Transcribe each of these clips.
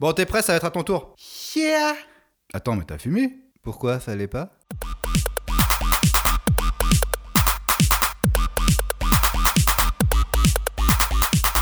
Bon, t'es prêt, ça va être à ton tour. Yeah. Attends, mais t'as fumé? Pourquoi ça allait pas?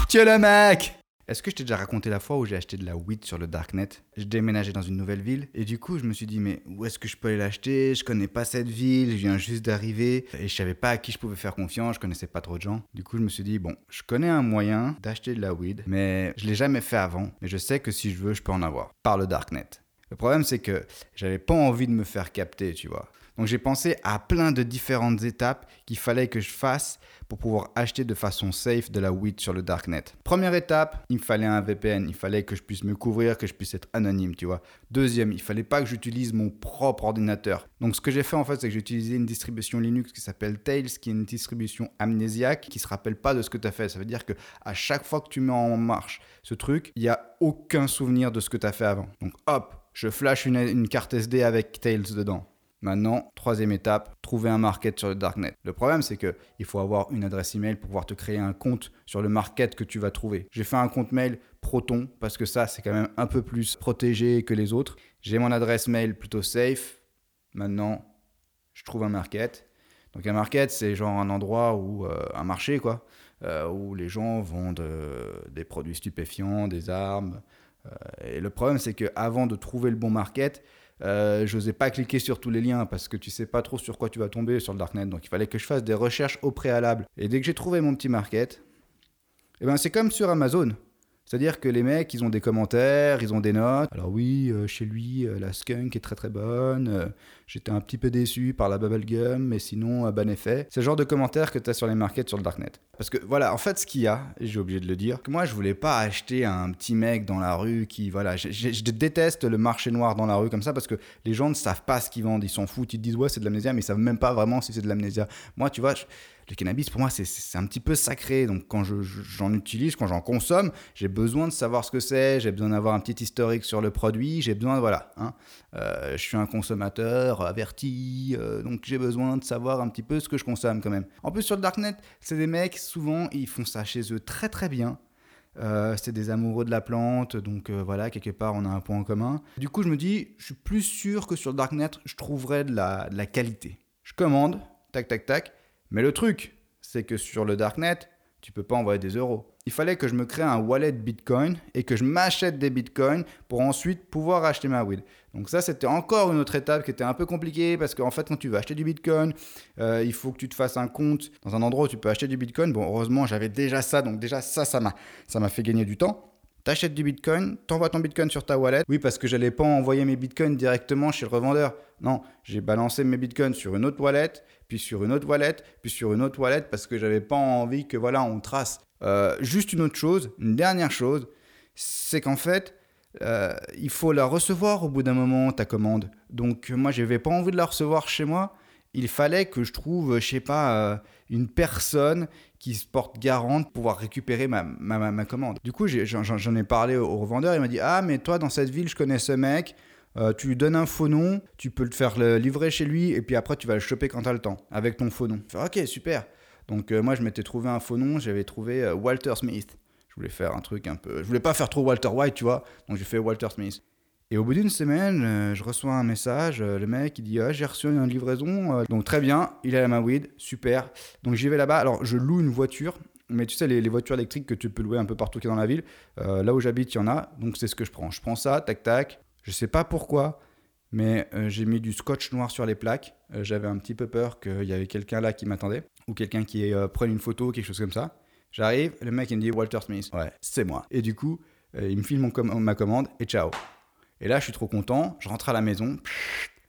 Tiens le mec Est-ce que je t'ai déjà raconté la fois où j'ai acheté de la weed sur le darknet? Je déménageais dans une nouvelle ville et du coup je me suis dit mais où est-ce que je peux aller l'acheter? Je connais pas cette ville, je viens juste d'arriver et je savais pas à qui je pouvais faire confiance, je connaissais pas trop de gens. Du coup je me suis dit bon, je connais un moyen d'acheter de la weed mais je l'ai jamais fait avant mais je sais que si je veux je peux en avoir par le darknet. Le problème, c'est que j'avais pas envie de me faire capter, tu vois. Donc j'ai pensé à plein de différentes étapes qu'il fallait que je fasse pour pouvoir acheter de façon safe de la weed sur le darknet. Première étape, il me fallait un VPN, il fallait que je puisse me couvrir, que je puisse être anonyme, tu vois. Deuxième, il fallait pas que j'utilise mon propre ordinateur. Donc ce que j'ai fait en fait, c'est que j'ai utilisé une distribution Linux qui s'appelle Tails, qui est une distribution amnésiaque qui se rappelle pas de ce que tu as fait. Ça veut dire que à chaque fois que tu mets en marche ce truc, il y a aucun souvenir de ce que tu as fait avant. Donc hop, je flash une, une carte SD avec Tails dedans. Maintenant, troisième étape, trouver un market sur le darknet. Le problème, c'est que il faut avoir une adresse email pour pouvoir te créer un compte sur le market que tu vas trouver. J'ai fait un compte mail Proton parce que ça, c'est quand même un peu plus protégé que les autres. J'ai mon adresse mail plutôt safe. Maintenant, je trouve un market. Donc un market, c'est genre un endroit où euh, un marché quoi, euh, où les gens vendent euh, des produits stupéfiants, des armes. Et le problème, c'est que avant de trouver le bon market, euh, j'osais pas cliquer sur tous les liens parce que tu sais pas trop sur quoi tu vas tomber sur le darknet. Donc il fallait que je fasse des recherches au préalable. Et dès que j'ai trouvé mon petit market, eh ben c'est comme sur Amazon. C'est-à-dire que les mecs, ils ont des commentaires, ils ont des notes. Alors oui, euh, chez lui, euh, la skunk est très très bonne. Euh, J'étais un petit peu déçu par la bubblegum, mais sinon, euh, bon effet. C'est le genre de commentaires que tu as sur les markets sur le darknet. Parce que voilà, en fait, ce qu'il y a, j'ai oublié de le dire, que moi, je voulais pas acheter un petit mec dans la rue qui, voilà, je, déteste le marché noir dans la rue comme ça parce que les gens ne savent pas ce qu'ils vendent, ils s'en foutent, ils te disent ouais, c'est de l'amnésia, mais ils savent même pas vraiment si c'est de l'amnésia. Moi, tu vois, le cannabis, pour moi, c'est- un petit peu sacré. Donc, quand je- je- j'en utilise, quand j'en consomme, j'ai besoin de savoir ce que c'est, j'ai besoin d'avoir un petit historique sur le produit, j'ai besoin, voilà. hein. Euh, je suis un consommateur averti, euh, donc j'ai besoin de savoir un petit peu ce que je consomme quand même. En plus, sur le Darknet, c'est des mecs, souvent, ils font ça chez eux très très bien. Euh, c'est des amoureux de la plante, donc voilà, quelque part on a un point en commun. Du coup, je me dis, je suis plus sûr que sur le Darknet, je trouverai de la, de la qualité. Je commande, tac tac tac, mais le truc, c'est que sur le Darknet, tu peux pas envoyer des euros. Il fallait que je me crée un wallet Bitcoin et que je m'achète des Bitcoins pour ensuite pouvoir acheter ma weed. Donc ça, c'était encore une autre étape qui était un peu compliquée parce qu'en fait, quand tu veux acheter du Bitcoin, euh, il faut que tu te fasses un compte dans un endroit où tu peux acheter du Bitcoin. Bon, heureusement, j'avais déjà ça, donc déjà ça, ça m'a, ça m'a fait gagner du temps. T'achètes du Bitcoin, t'envoies ton Bitcoin sur ta wallet. Oui, parce que j'allais pas envoyer mes Bitcoins directement chez le revendeur. Non, j'ai balancé mes Bitcoins sur une autre wallet, puis sur une autre wallet, puis sur une autre wallet, parce que j'avais pas envie que voilà, on trace. Euh, juste une autre chose, une dernière chose, c'est qu'en fait, euh, il faut la recevoir au bout d'un moment, ta commande. Donc moi, j'avais pas envie de la recevoir chez moi. Il fallait que je trouve, je sais pas, euh, une personne qui se porte garante pour pouvoir récupérer ma, ma, ma- ma commande. Du coup, j'en ai parlé au, revendeur. Il m'a dit Ah, mais toi, dans cette ville, je connais ce mec. Euh, tu lui donnes un faux nom, tu peux le faire livrer chez lui, et puis après, tu vas le choper quand tu as le temps, avec ton faux nom. Je fais, ok, super. Donc, euh, moi, je m'étais trouvé un faux nom, j'avais trouvé Walter Smith. Je voulais faire un truc un peu. Je voulais pas faire trop Walter White, tu vois. Donc, j'ai fait Walter Smith. Et au bout d'une semaine, euh, je reçois un message. euh, le mec, il dit ah, J'ai reçu une livraison. euh, donc, très bien, il est à ma weed, super. Donc, j'y vais là-bas. Alors, je loue une voiture. Mais tu sais, les, les voitures électriques que tu peux louer un peu partout dans la ville, là où j'habite, il y en a. Donc, c'est ce que je prends. Je prends ça, tac, tac. Je sais pas pourquoi, mais j'ai mis du scotch noir sur les plaques. J'avais un petit peu peur qu'il y avait quelqu'un là qui m'attendait, ou quelqu'un qui prenait une photo, quelque chose comme ça. J'arrive, le mec il me dit Walter Smith. Ouais, c'est moi. Et du coup, il me file mon com- ma commande et ciao. Et là, je suis trop content. Je rentre à la maison.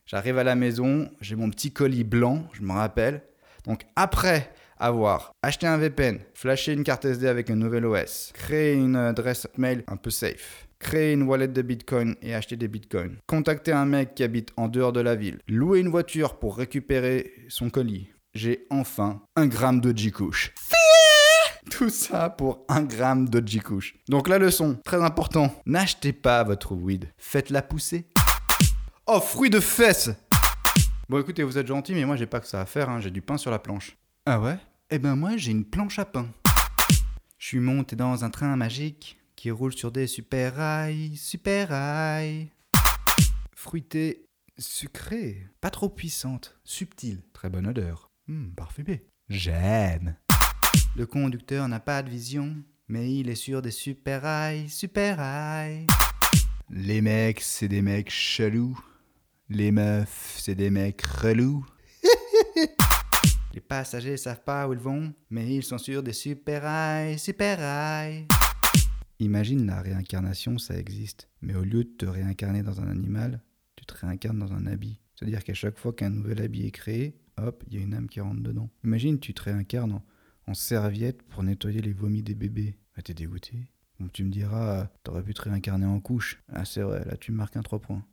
J'arrive à la maison, j'ai mon petit colis blanc, je me rappelle. Donc après avoir acheté un VPN, flashé une carte SD avec un nouvel OS, créé une adresse mail un peu safe, créer une wallet de Bitcoin et acheter des Bitcoins, contacter un mec qui habite en dehors de la ville, louer une voiture pour récupérer son colis, j'ai enfin un gramme de G-Couche. Tout ça pour un gramme de G-Couche. Donc la leçon, très important, n'achetez pas votre weed, faites-la pousser. Oh, fruit de fesses Bon écoutez, vous êtes gentil, mais moi j'ai pas que ça à faire, hein, j'ai du pain sur la planche. Ah ouais? Eh ben moi j'ai une planche à pain. Je suis monté dans un train magique qui roule sur des super rails, super rails. Fruitée, sucrée, pas trop puissante, subtile, très bonne odeur, Hum, parfumée. J'aime. Le conducteur n'a pas de vision, mais il est sur des super rails, super rails. Les mecs, c'est des mecs chelous. Les meufs, c'est des mecs relous. Les passagers savent pas où ils vont, mais ils sont sur des super rails, super rails. Imagine la réincarnation, ça existe. Mais au lieu de te réincarner dans un animal, tu te réincarnes dans un habit. C'est-à-dire qu'à chaque fois qu'un nouvel habit est créé, hop, il y a une âme qui rentre dedans. Imagine, tu te réincarnes en, en serviette pour nettoyer les vomis des bébés. Ah, t'es dégoûté? Tu me diras, t'aurais pu te réincarner en couche. Ah, c'est vrai, là tu marques un 3 points.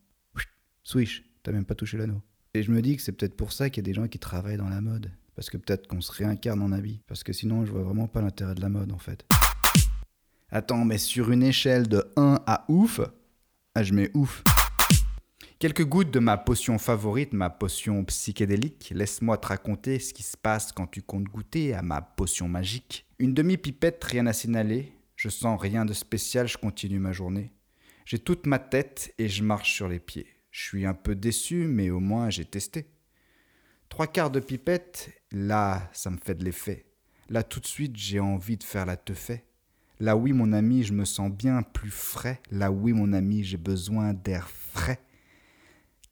Swish, t'as même pas touché l'anneau. Et je me dis que c'est peut-être pour ça qu'il y a des gens qui travaillent dans la mode. Parce que peut-être qu'on se réincarne en habit. Parce que sinon, je vois vraiment pas l'intérêt de la mode en fait. Attends, mais sur une échelle de 1 à ouf, ah, je mets ouf. Quelques gouttes de ma potion favorite, ma potion psychédélique. Laisse-moi te raconter ce qui se passe quand tu comptes goûter à ma potion magique. Une demi-pipette, rien à signaler. Je sens rien de spécial, je continue ma journée. J'ai toute ma tête et je marche sur les pieds. Je suis un peu déçu, mais au moins j'ai testé. Trois quarts de pipette, là, ça me fait de l'effet. Là, tout de suite, j'ai envie de faire la teufée. Là, oui, mon ami, je me sens bien plus frais. Là, oui, mon ami, j'ai besoin d'air frais.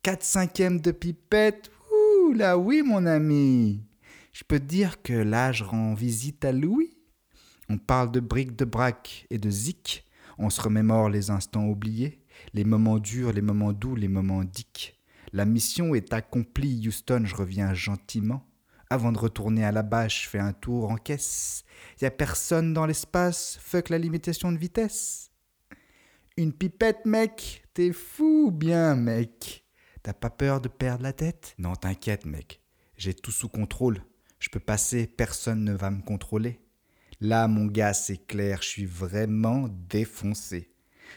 Quatre cinquièmes de pipette, ouh, là, oui, mon ami. Je peux dire que là, je rends visite à Louis. On parle de briques de braque et de zik. On se remémore les instants oubliés, les moments durs, les moments doux, les moments dicks. La mission est accomplie, Houston, je reviens gentiment. Avant de retourner à la je fais un tour en caisse. Y a personne dans l'espace, fuck la limitation de vitesse. Une pipette, mec, t'es fou bien, mec. T'as pas peur de perdre la tête? Non, t'inquiète, mec. J'ai tout sous contrôle. Je peux passer, personne ne va me contrôler. Là, mon gars, c'est clair, je suis vraiment défoncé.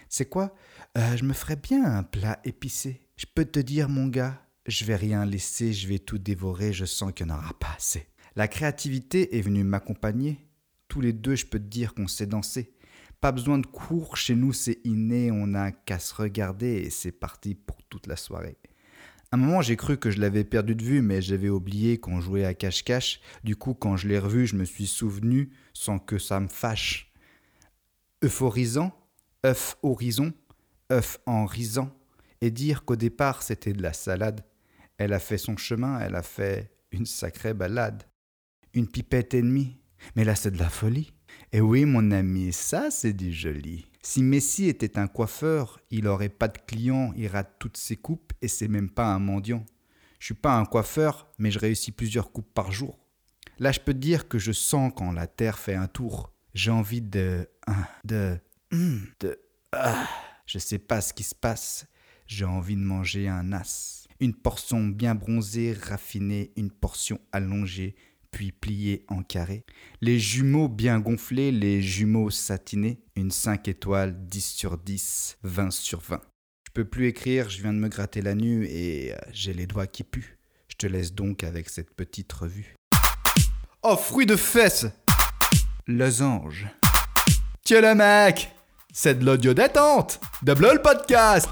C'est quoi? Euh, Je me ferais bien un plat épicé. Je peux te dire, mon gars, je vais rien laisser, je vais tout dévorer, je sens qu'il n'y en aura pas assez. La créativité est venue m'accompagner. Tous les deux, je peux te dire qu'on sait danser. Pas besoin de cours, chez nous c'est inné, on n'a qu'à se regarder et c'est parti pour toute la soirée. Un moment, j'ai cru que je l'avais perdu de vue, mais j'avais oublié qu'on jouait à cache-cache. Du coup, quand je l'ai revu, je me suis souvenu sans que ça me fâche. Euphorisant, œuf horizon, œuf en risant, et dire qu'au départ c'était de la salade. Elle a fait son chemin, elle a fait une sacrée balade. Une pipette ennemie, mais là c'est de la folie. Et oui mon ami, ça c'est du joli. Si Messi était un coiffeur, il aurait pas de clients, il rate toutes ses coupes et c'est même pas un mendiant. Je suis pas un coiffeur, mais je réussis plusieurs coupes par jour. Là je peux te dire que je sens quand la terre fait un tour. J'ai envie de... de... de... Ah, je sais pas ce qui se passe. J'ai envie de manger un as. Une portion bien bronzée, raffinée, une portion allongée, puis pliée en carré. Les jumeaux bien gonflés, les jumeaux satinés. Une 5 étoiles, 10 sur 10, 20 sur 20. Je peux plus écrire, je viens de me gratter la nuit et euh, j'ai les doigts qui puent. Je te laisse donc avec cette petite revue. Oh, fruit de fesses Losange. Tiens le mec C'est de l'audio détente De le podcast